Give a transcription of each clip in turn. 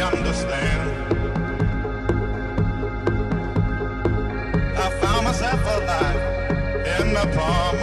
understand. I found myself alive in the palm.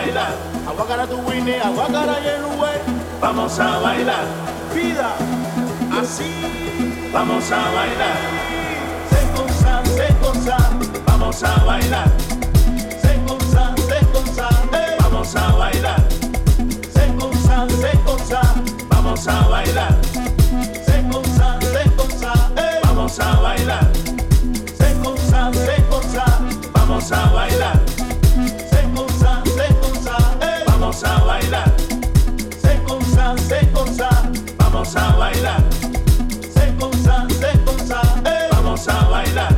Bailar. Aguacara tu winnie, aguacara y vamos a bailar. Vida, así, vamos a bailar. Se cosa, se cosa, vamos a bailar. Se cosa, se cosa, eh. vamos a bailar. Se cosa, se cosa, vamos a bailar. Vamos a bailar. Se cosa, se cosa. Vamos a bailar. Vamos a bailar. Se cosa, se cosa. Eh. Vamos a bailar.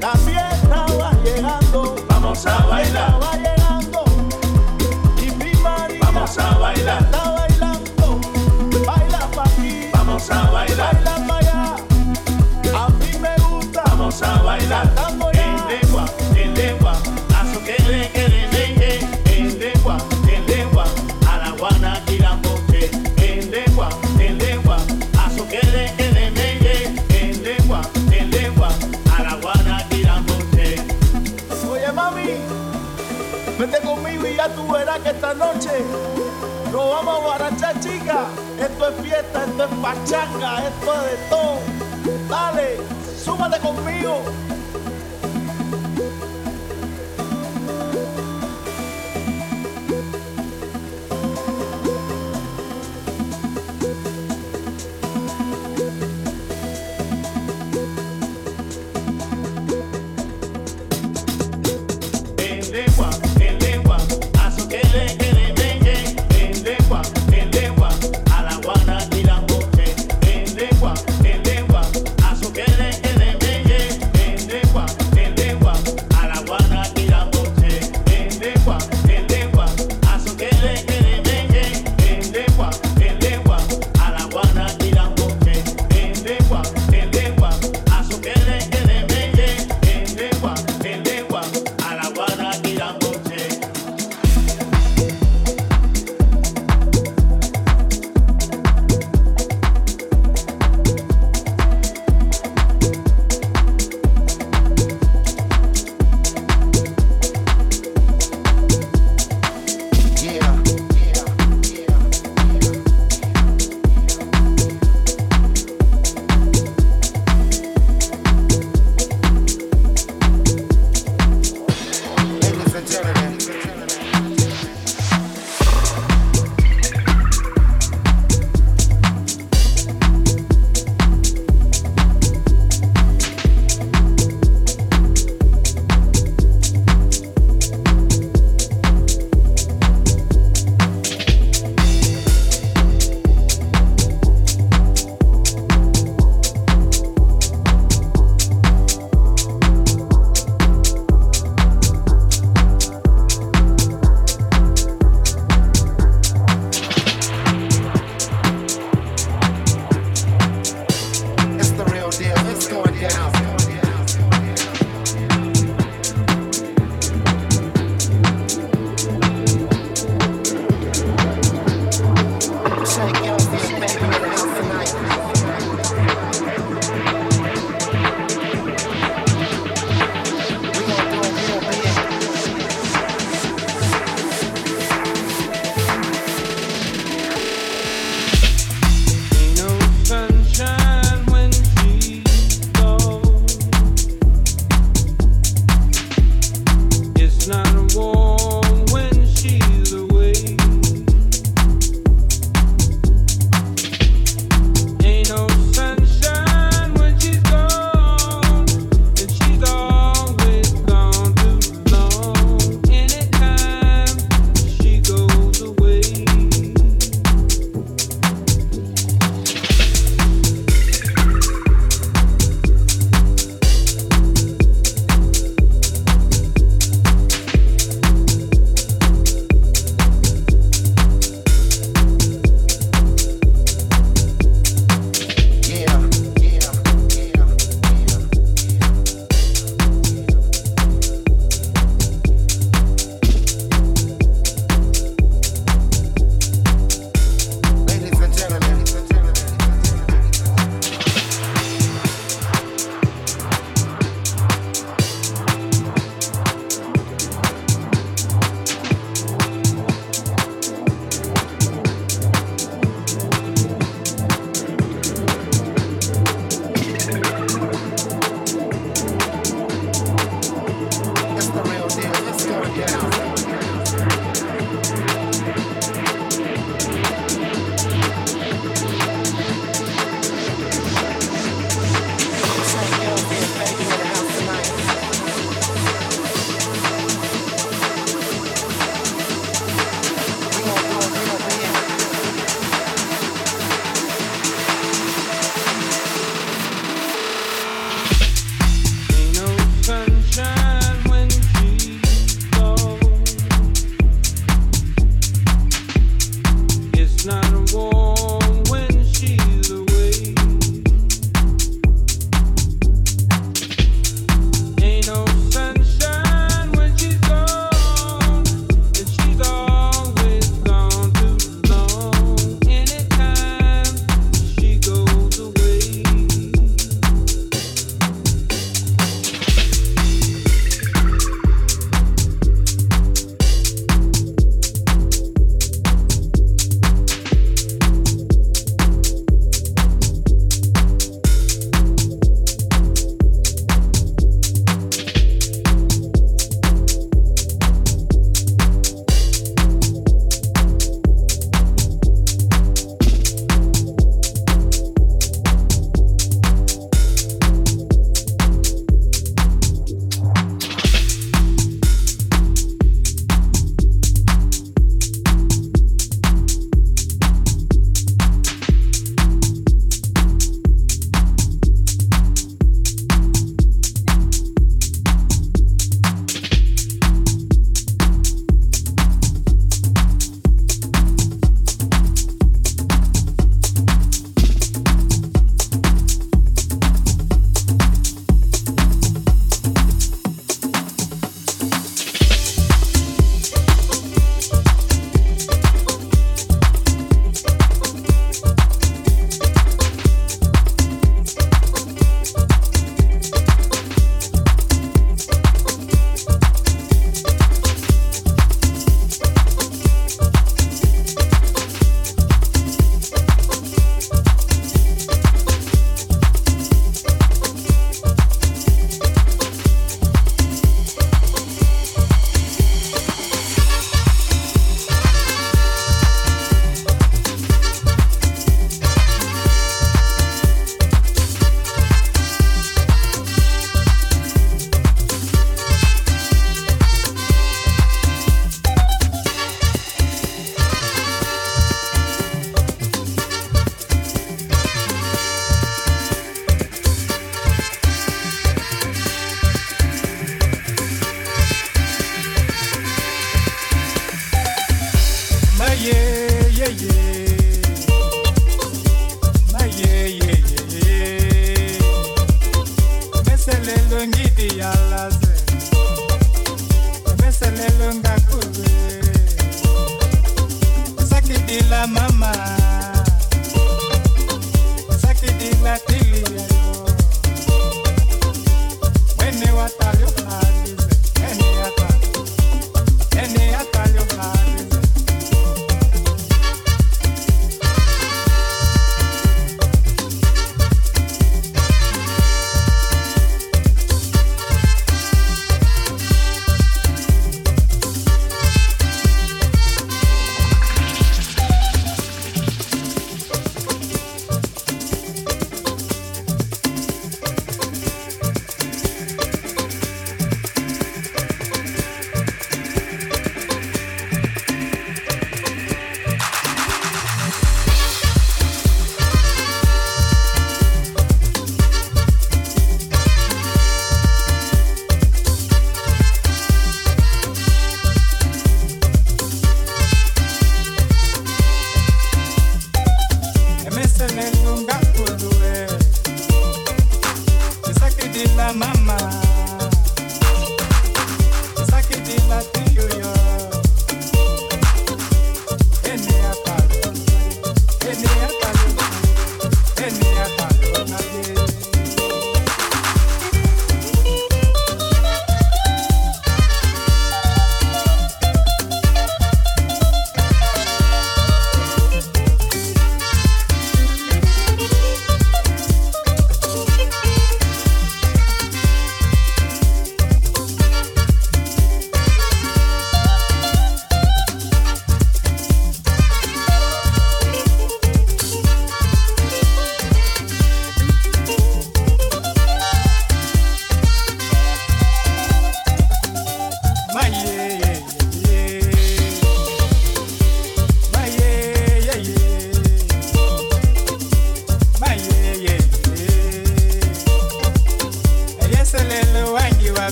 La fiesta va llegando. Vamos a bailar. Va llegando. Y mi María Vamos a bailar. Esto es fiesta, esto es pachanga, esto es de todo. Dale súmate conmigo.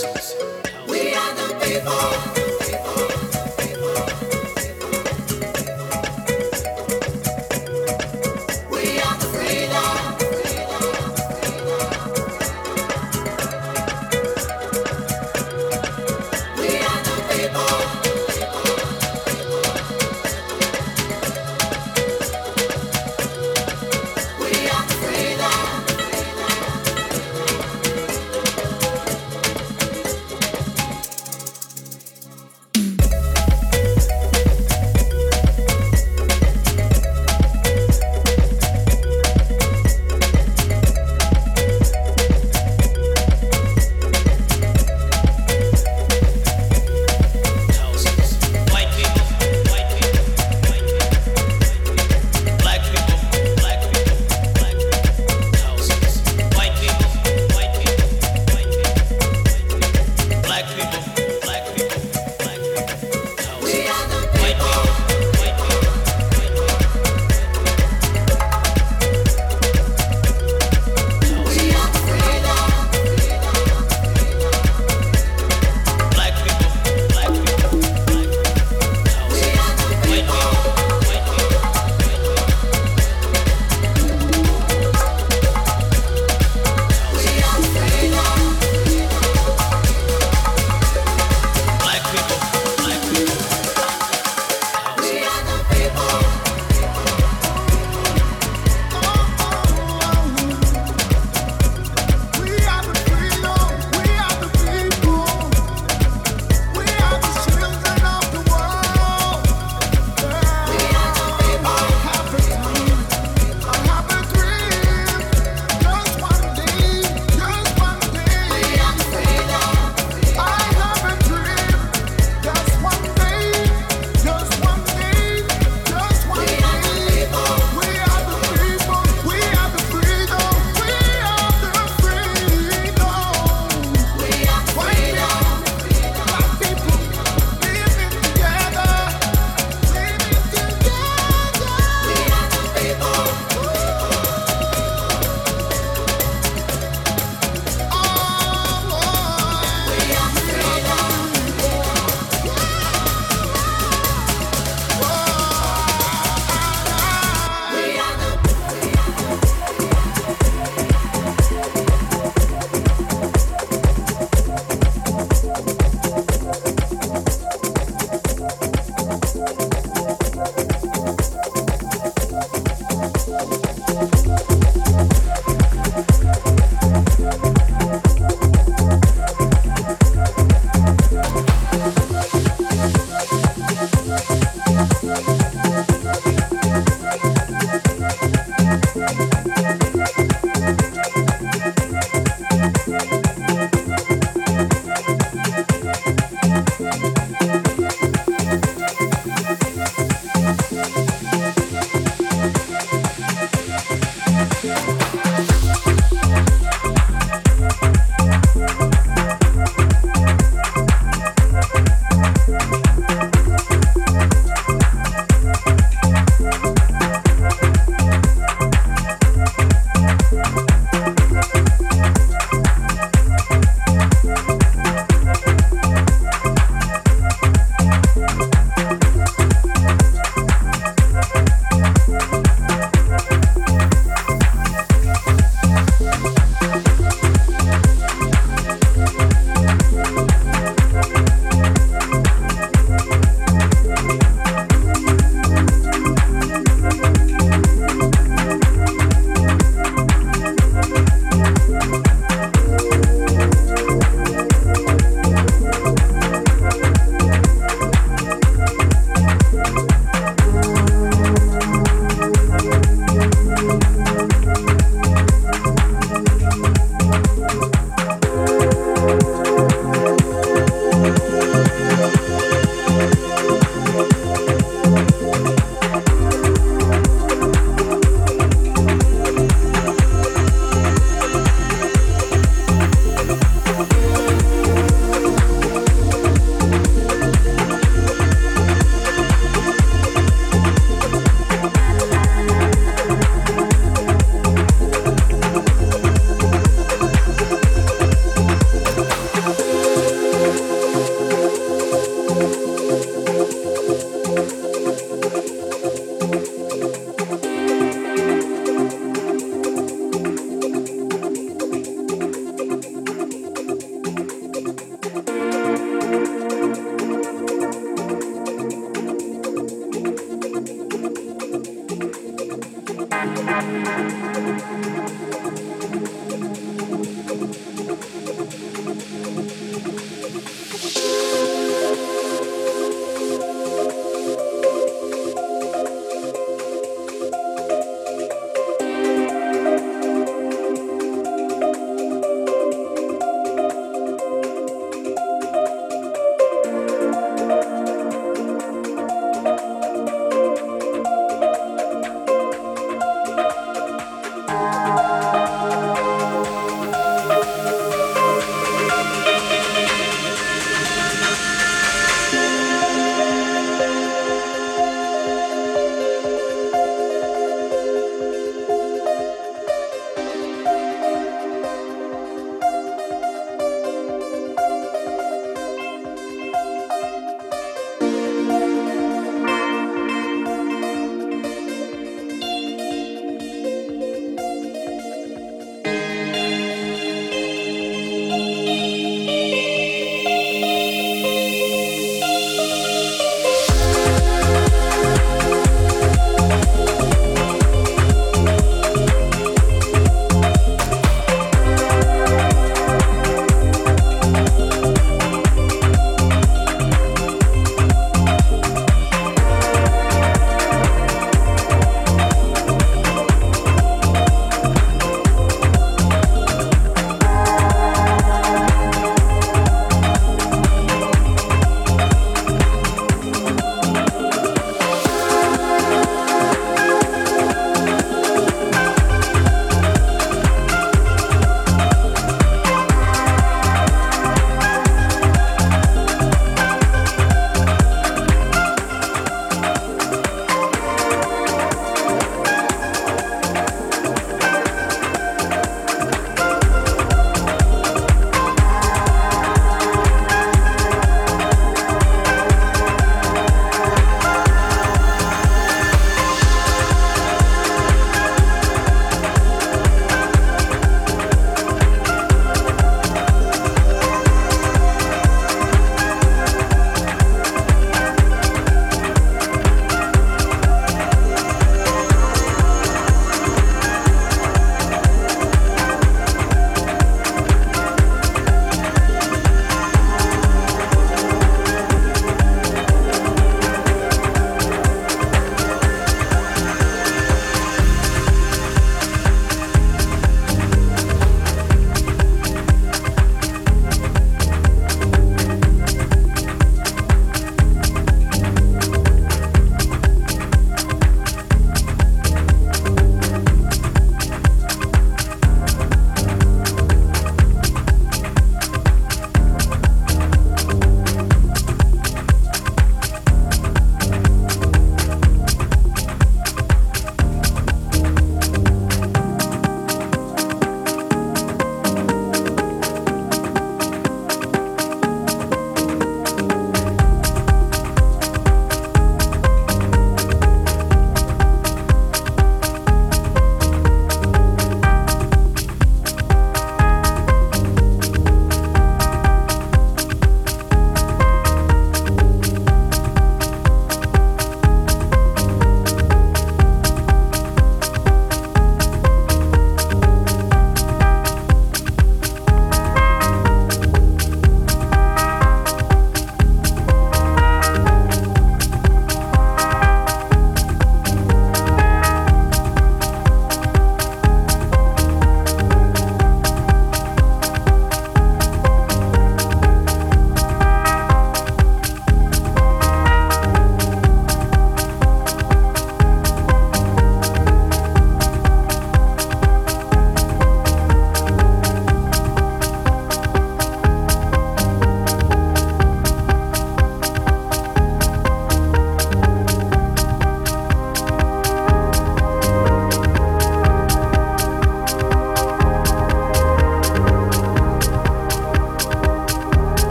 We are the people.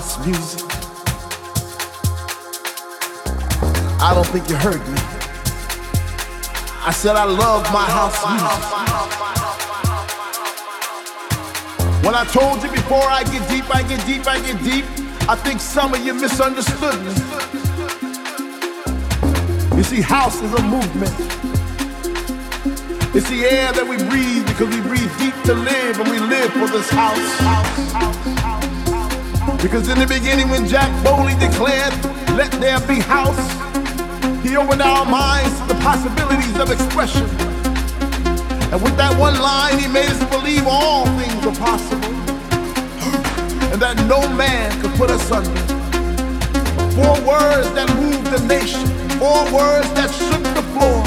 house music. I don't think you heard me. I said I love my house music. When I told you before I get deep, I get deep, I get deep, I think some of you misunderstood me. You see, house is a movement. It's the air that we breathe because we breathe deep to live and we live for this house. Because in the beginning, when Jack Bowley declared, Let there be house. He opened our minds to the possibilities of expression. And with that one line, he made us believe all things are possible. And that no man could put us under. Four words that moved the nation. Four words that shook the floor.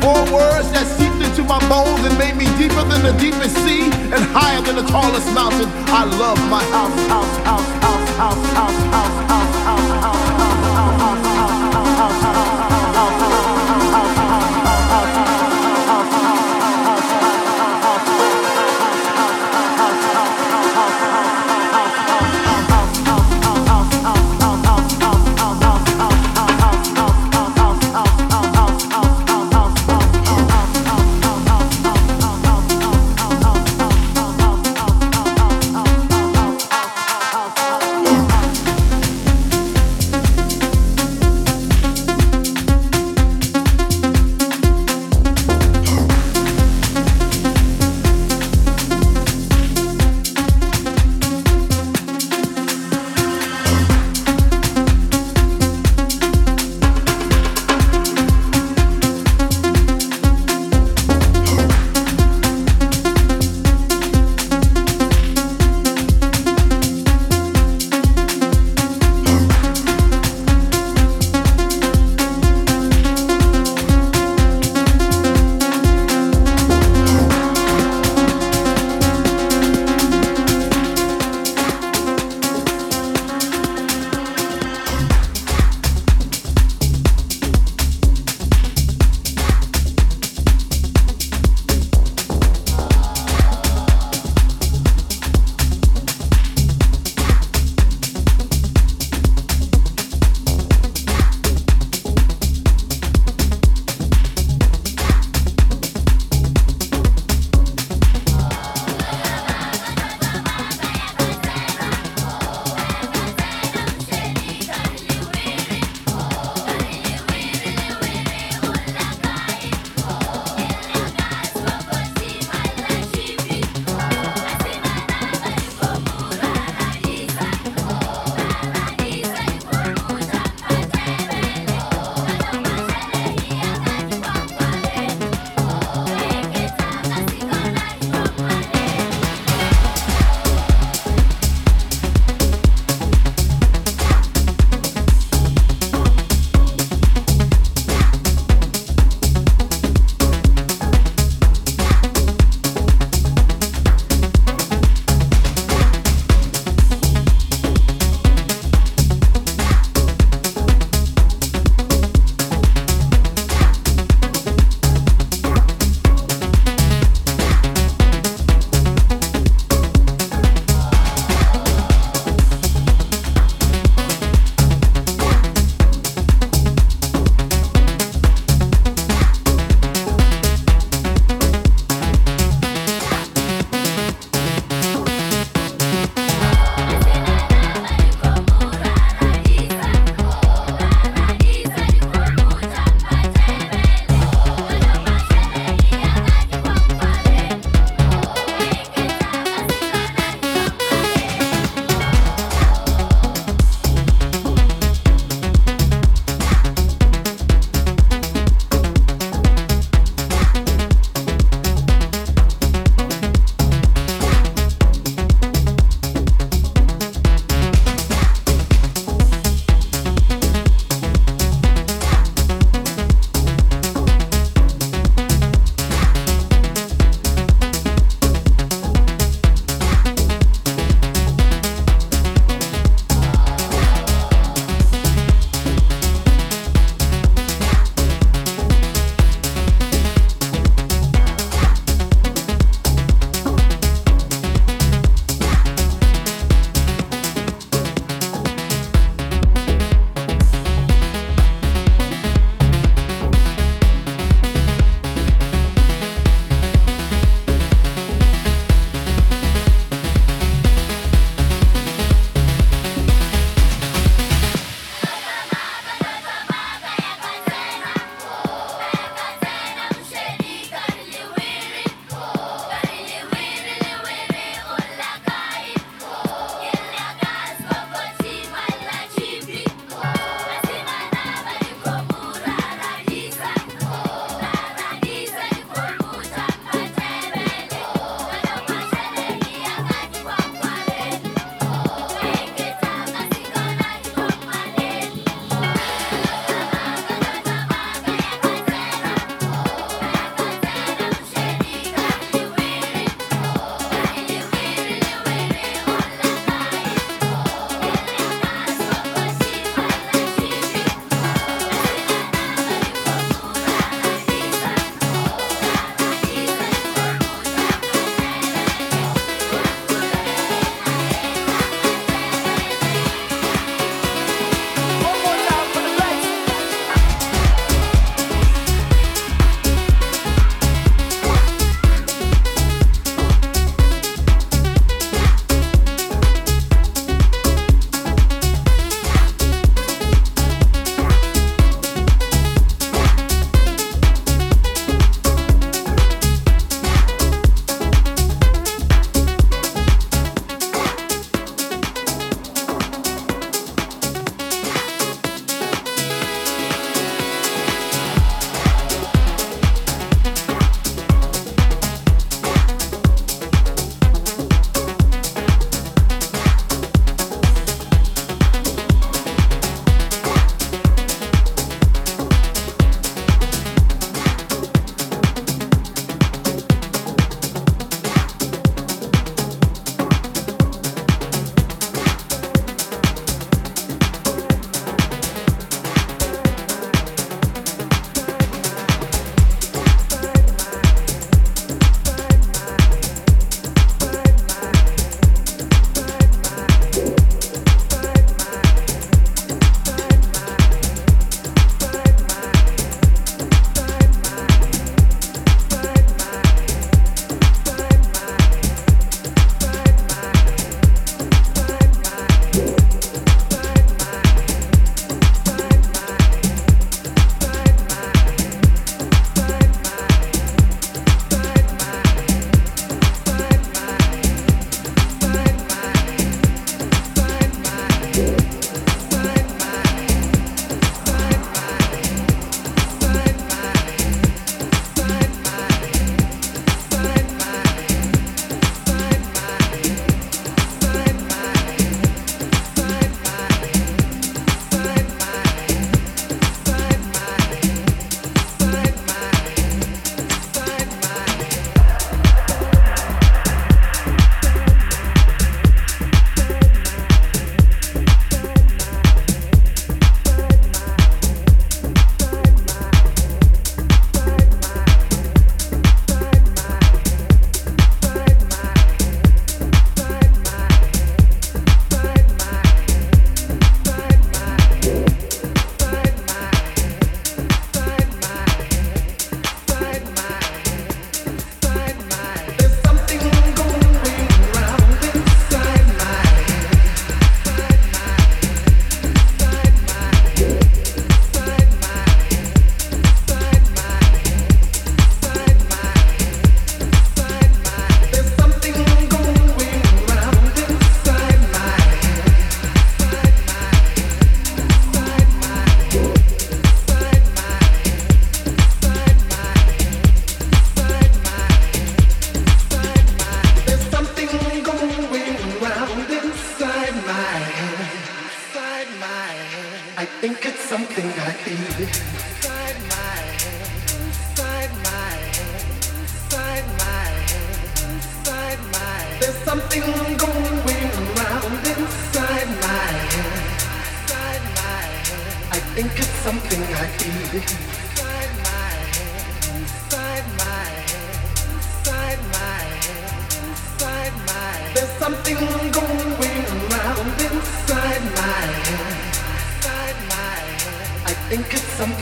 Four words that seeped into my bones and made me deeper than the deepest sea and higher than the tallest mountain. I love my house, house, house, house, house, house, house, house.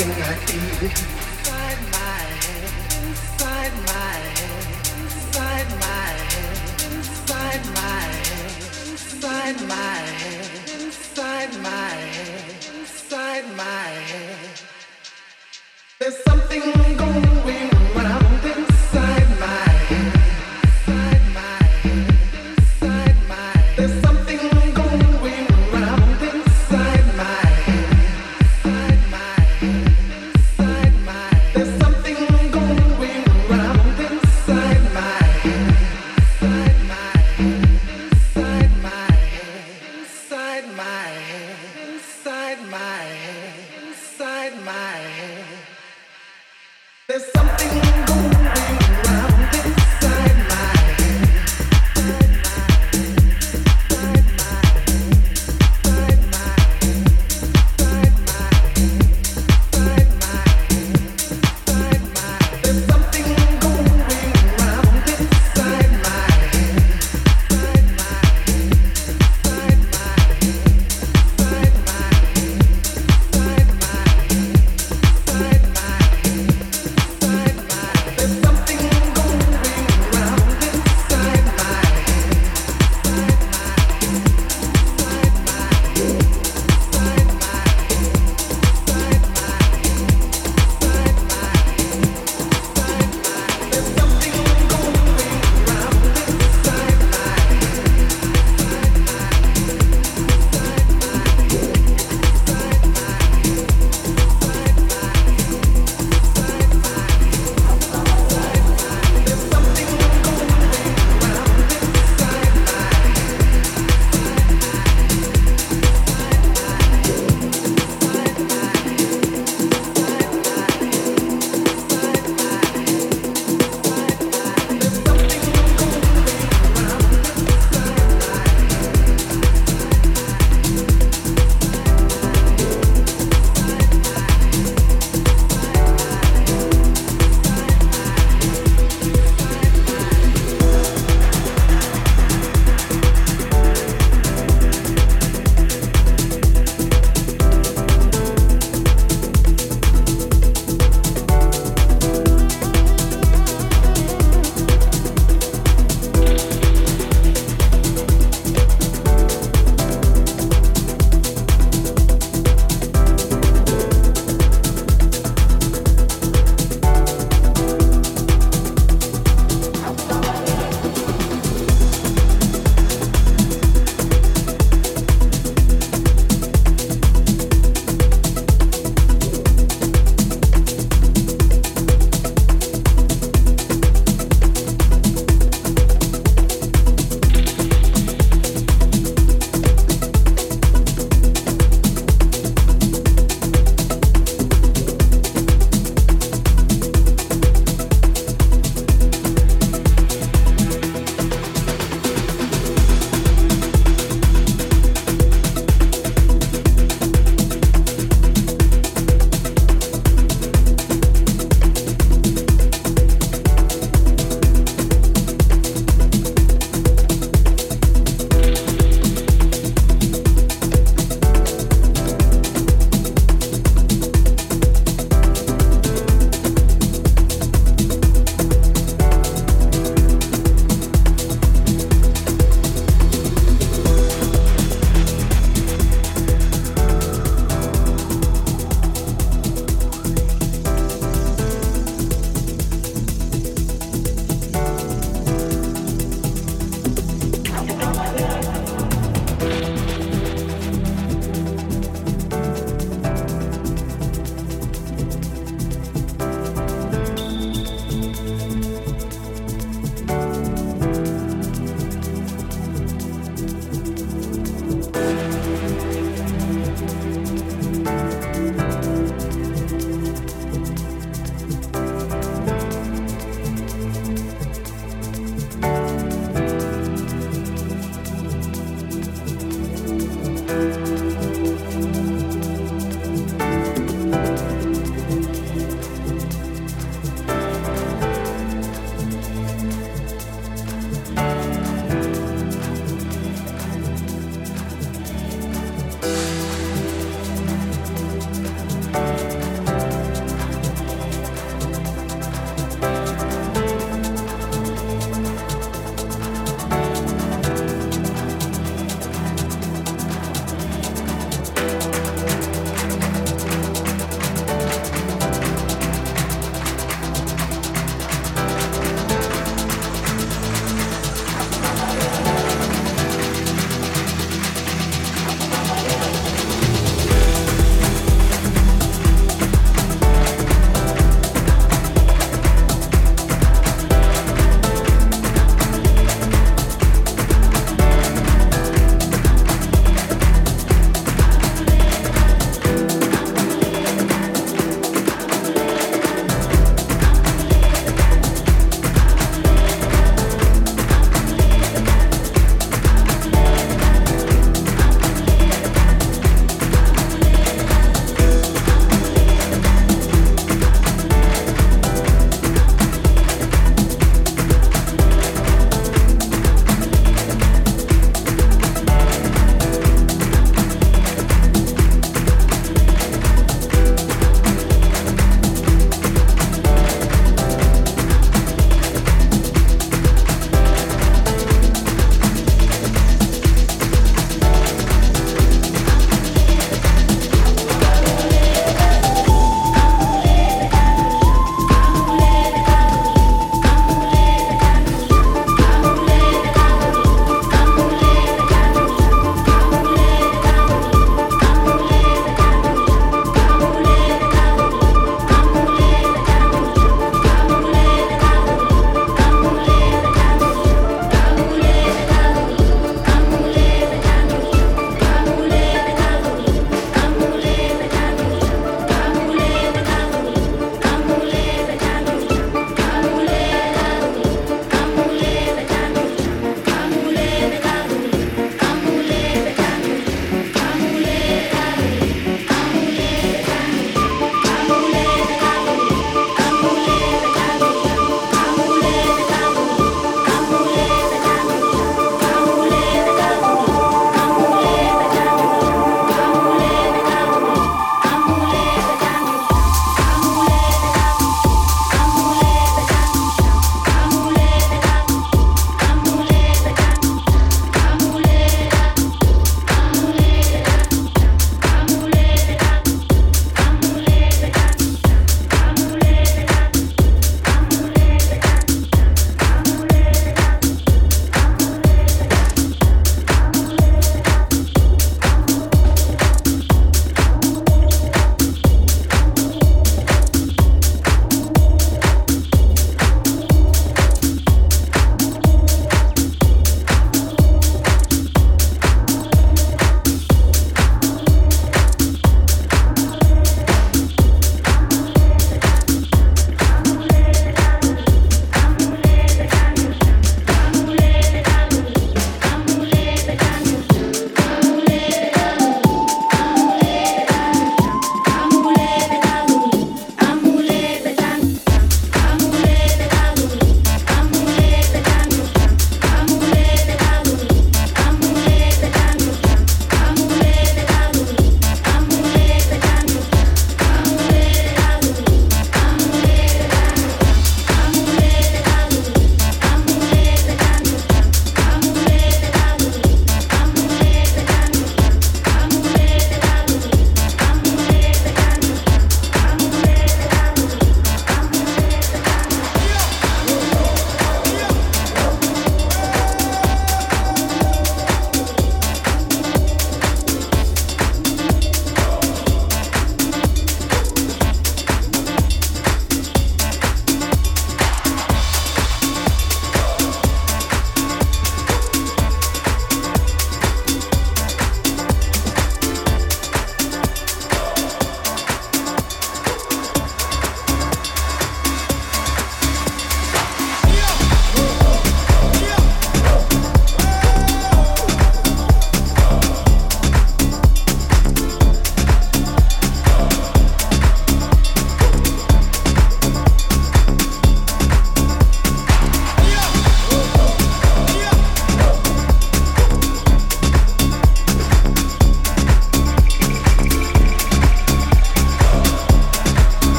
everything I need inside my head, inside my head, inside my head, inside my head, inside my head, inside my head, inside my head. There's something going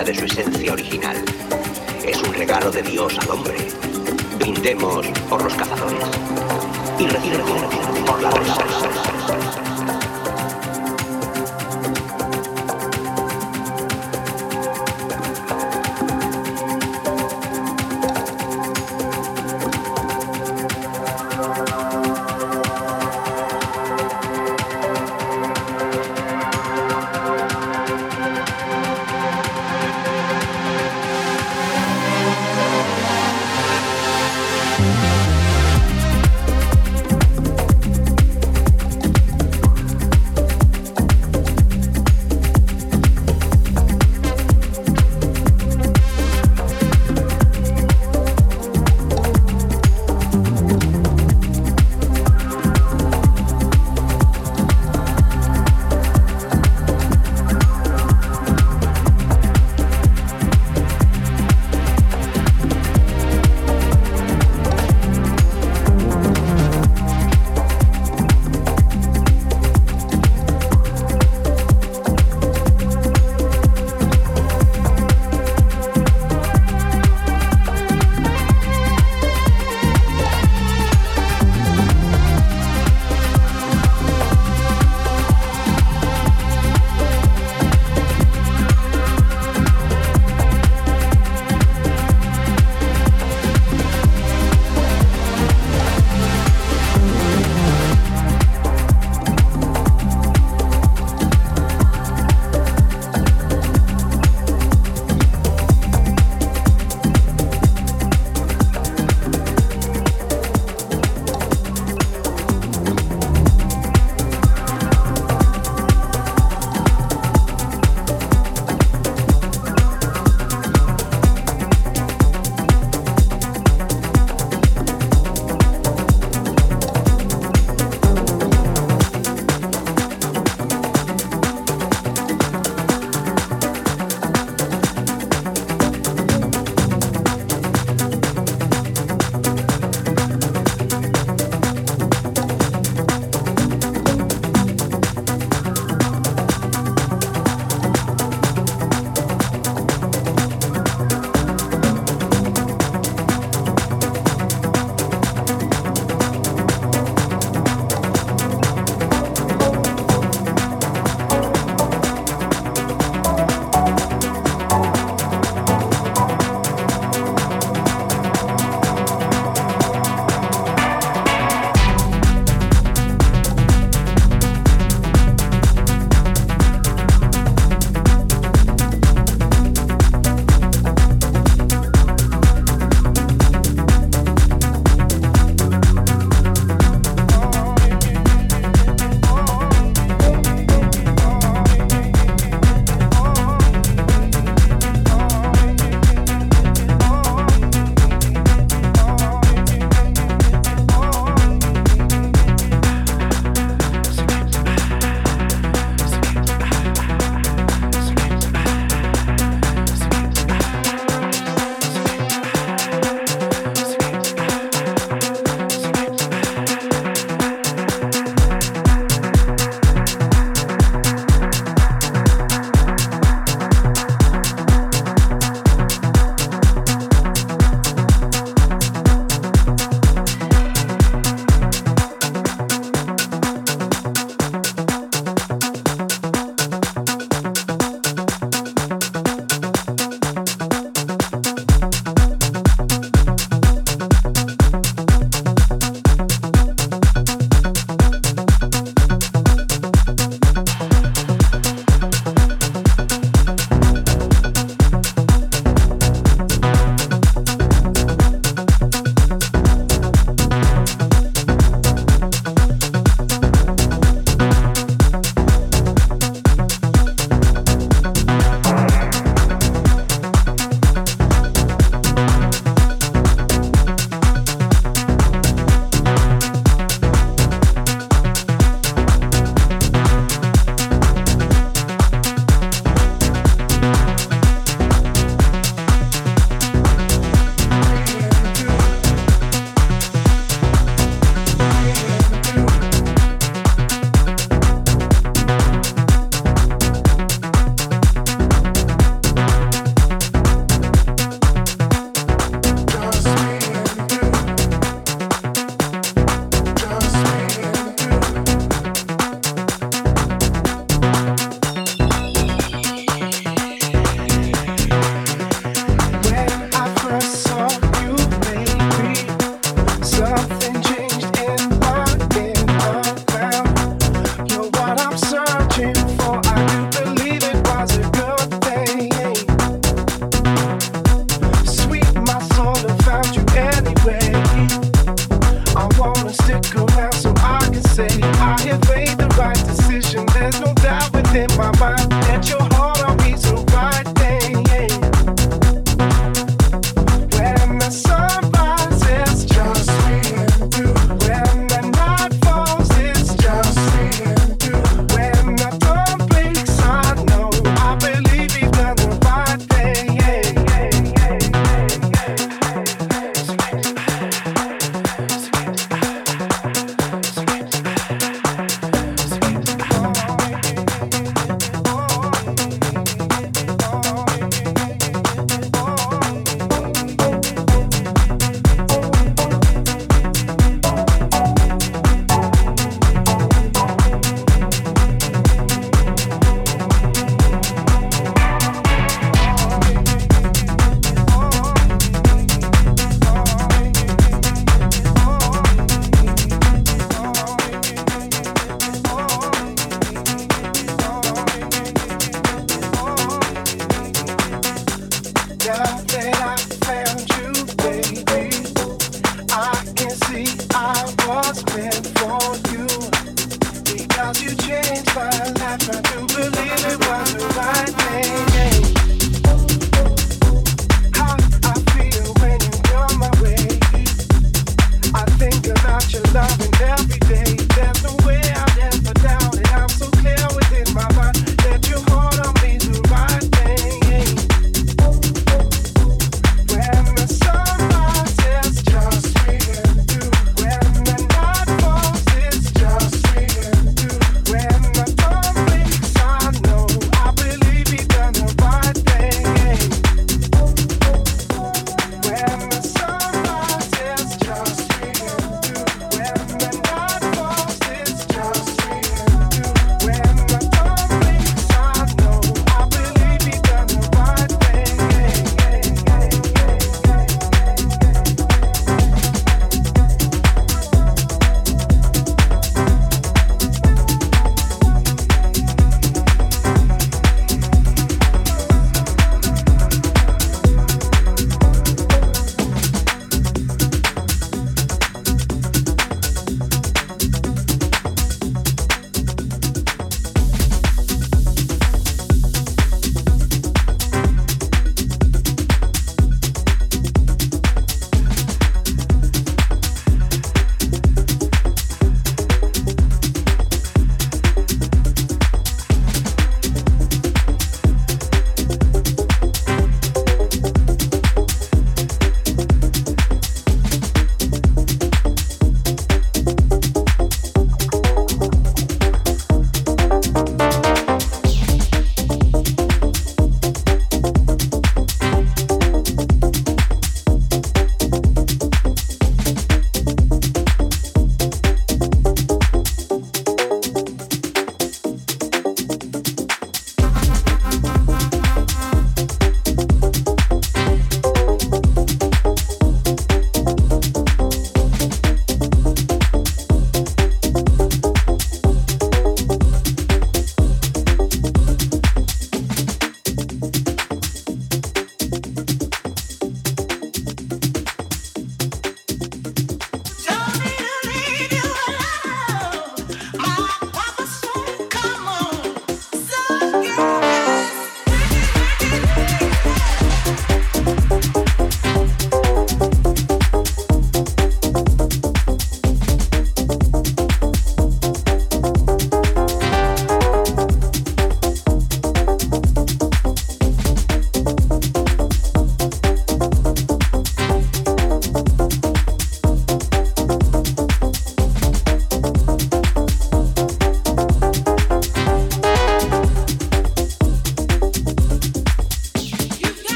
à la HEC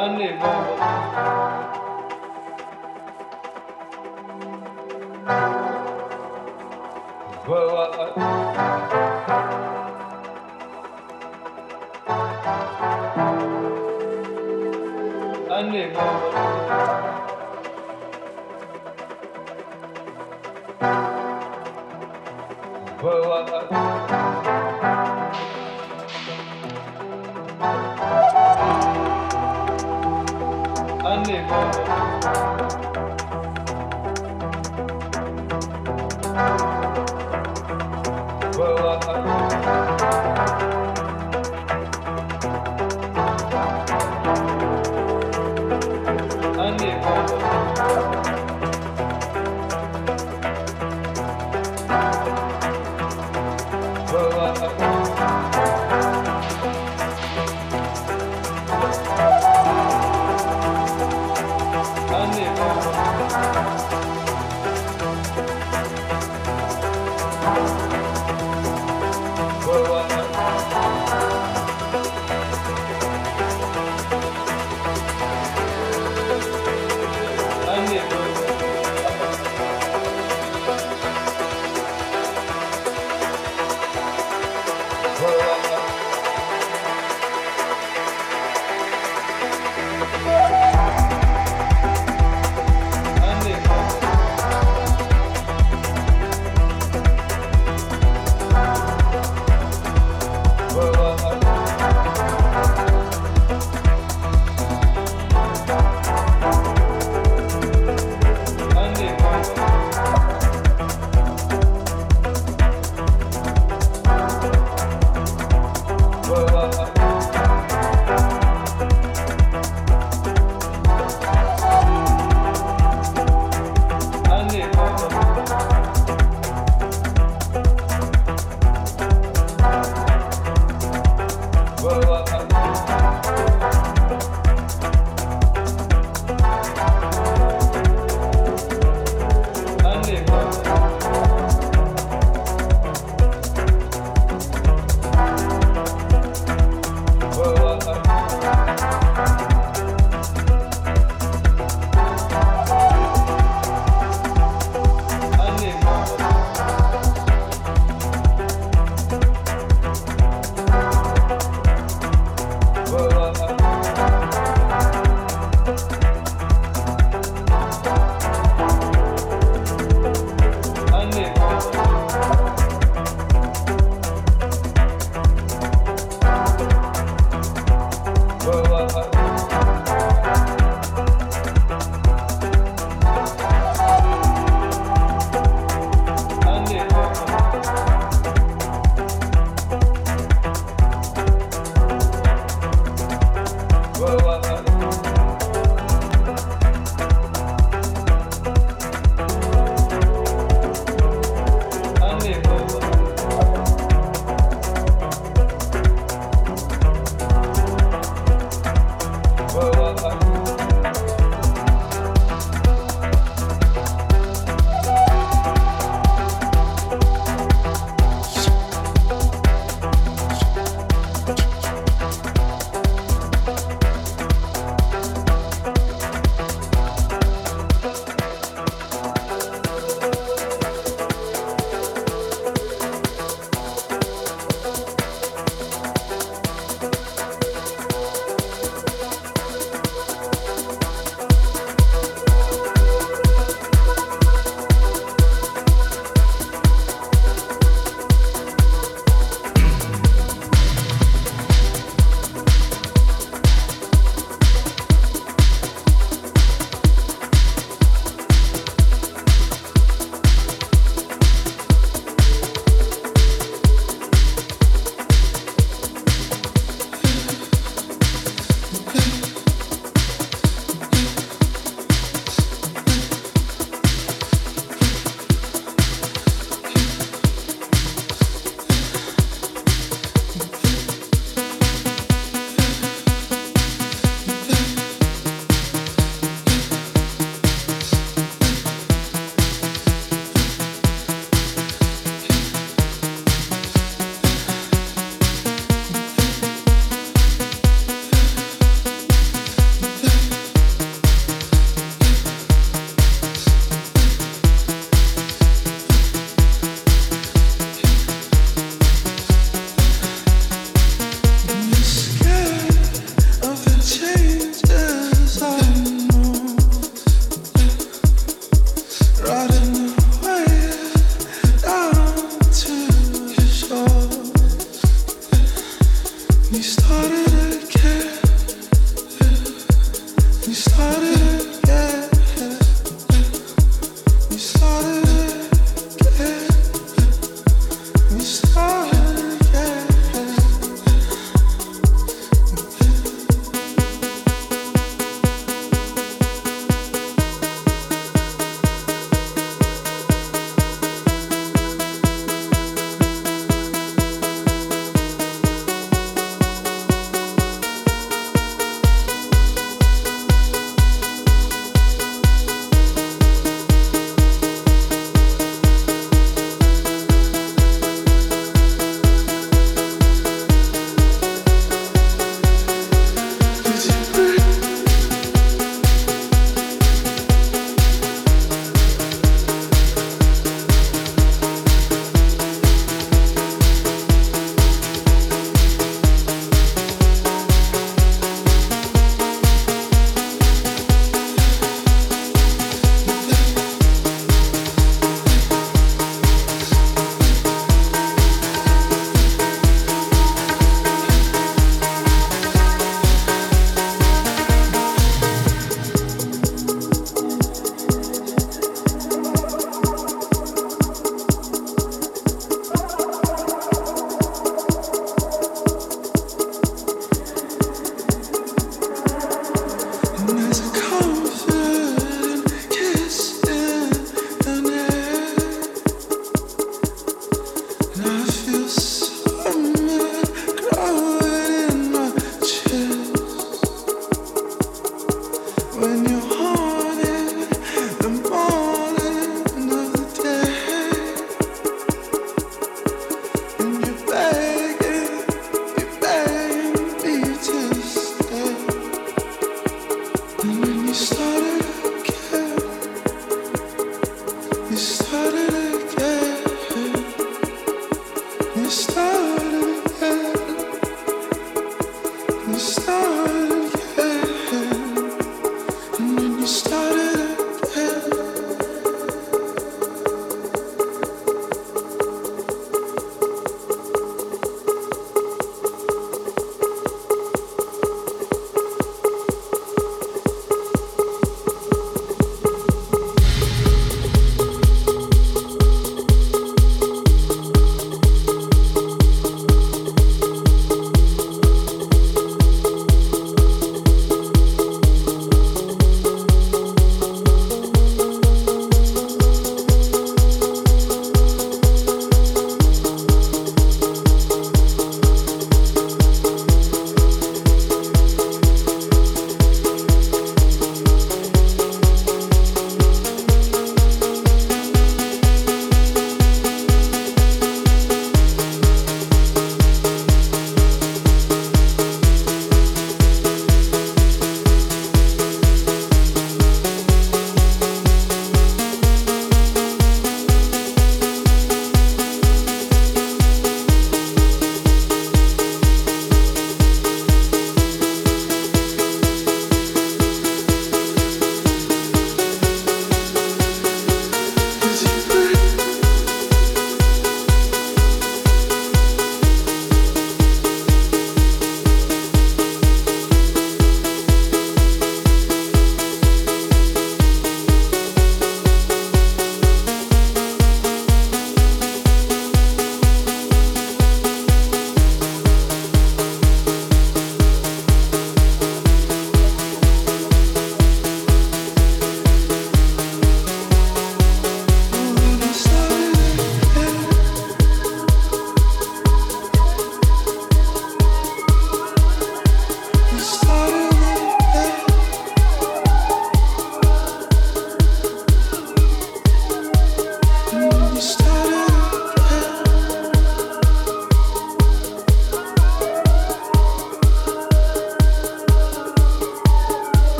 Unbelievable. Thank you.